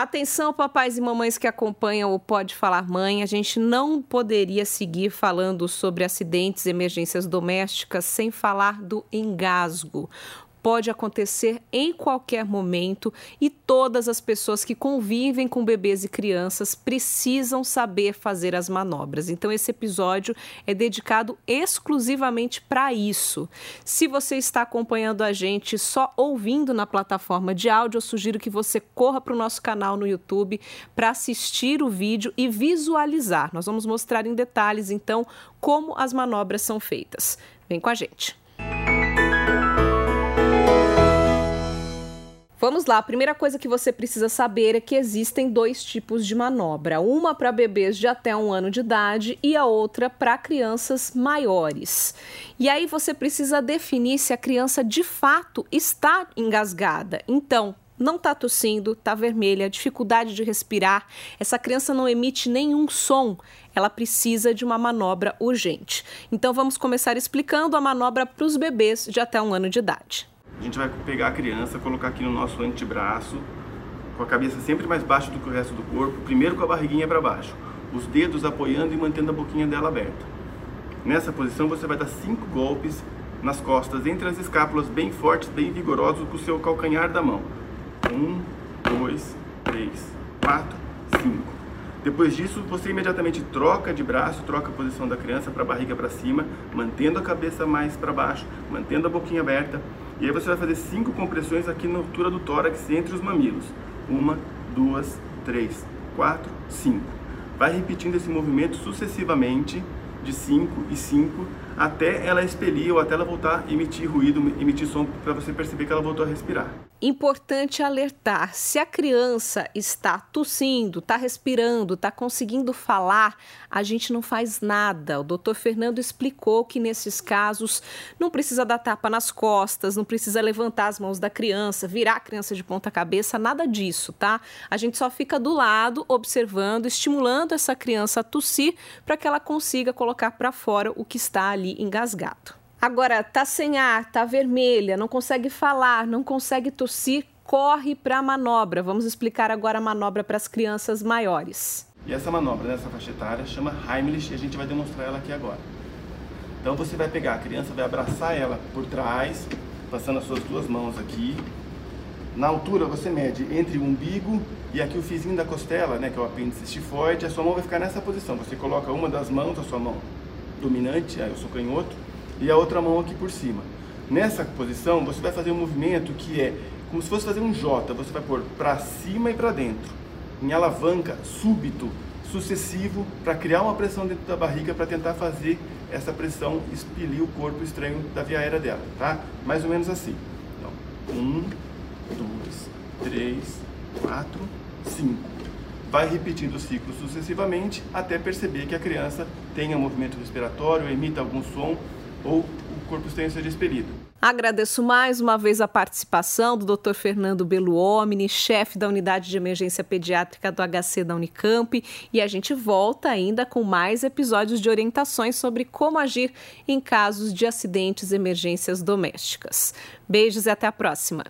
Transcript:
Atenção, papais e mamães que acompanham o Pode Falar Mãe. A gente não poderia seguir falando sobre acidentes e emergências domésticas sem falar do engasgo pode acontecer em qualquer momento e todas as pessoas que convivem com bebês e crianças precisam saber fazer as manobras. Então, esse episódio é dedicado exclusivamente para isso. Se você está acompanhando a gente só ouvindo na plataforma de áudio, eu sugiro que você corra para o nosso canal no YouTube para assistir o vídeo e visualizar. Nós vamos mostrar em detalhes, então, como as manobras são feitas. Vem com a gente. Vamos lá, a primeira coisa que você precisa saber é que existem dois tipos de manobra: uma para bebês de até um ano de idade e a outra para crianças maiores. E aí você precisa definir se a criança de fato está engasgada. Então, não está tossindo, está vermelha, dificuldade de respirar, essa criança não emite nenhum som, ela precisa de uma manobra urgente. Então vamos começar explicando a manobra para os bebês de até um ano de idade. A gente vai pegar a criança, colocar aqui no nosso antebraço, com a cabeça sempre mais baixa do que o resto do corpo, primeiro com a barriguinha para baixo, os dedos apoiando e mantendo a boquinha dela aberta. Nessa posição você vai dar cinco golpes nas costas, entre as escápulas, bem fortes, bem vigorosos, com o seu calcanhar da mão. Um, dois, três, quatro, cinco. Depois disso, você imediatamente troca de braço, troca a posição da criança para a barriga para cima, mantendo a cabeça mais para baixo, mantendo a boquinha aberta e aí você vai fazer cinco compressões aqui na altura do tórax entre os mamilos. Uma, duas, três, quatro, cinco. Vai repetindo esse movimento sucessivamente de 5 e 5 até ela expelir ou até ela voltar a emitir ruído, emitir som para você perceber que ela voltou a respirar. Importante alertar: se a criança está tossindo, está respirando, está conseguindo falar, a gente não faz nada. O doutor Fernando explicou que nesses casos não precisa dar tapa nas costas, não precisa levantar as mãos da criança, virar a criança de ponta cabeça, nada disso, tá? A gente só fica do lado, observando, estimulando essa criança a tossir para que ela consiga colocar para fora o que está ali engasgado. Agora, tá sem ar, tá vermelha, não consegue falar, não consegue tossir, corre para a manobra. Vamos explicar agora a manobra para as crianças maiores. E essa manobra nessa faixa etária chama Heimlich e a gente vai demonstrar ela aqui agora. Então você vai pegar a criança, vai abraçar ela por trás, passando as suas duas mãos aqui. Na altura você mede entre o umbigo e aqui o fizinho da costela, né, que é o apêndice estifoide, a sua mão vai ficar nessa posição. Você coloca uma das mãos, a sua mão dominante, aí eu sou canhoto, e a outra mão aqui por cima. Nessa posição, você vai fazer um movimento que é como se fosse fazer um J. Você vai pôr para cima e para dentro, em alavanca, súbito, sucessivo, para criar uma pressão dentro da barriga para tentar fazer essa pressão expelir o corpo estranho da via aérea dela, tá? Mais ou menos assim. Então, um, dois, três, quatro, cinco. Vai repetindo o ciclo sucessivamente até perceber que a criança tenha movimento respiratório, emita algum som ou o corpo estranho seja expelido. Agradeço mais uma vez a participação do Dr. Fernando Beluomini, chefe da Unidade de Emergência Pediátrica do HC da Unicamp, e a gente volta ainda com mais episódios de orientações sobre como agir em casos de acidentes e emergências domésticas. Beijos e até a próxima.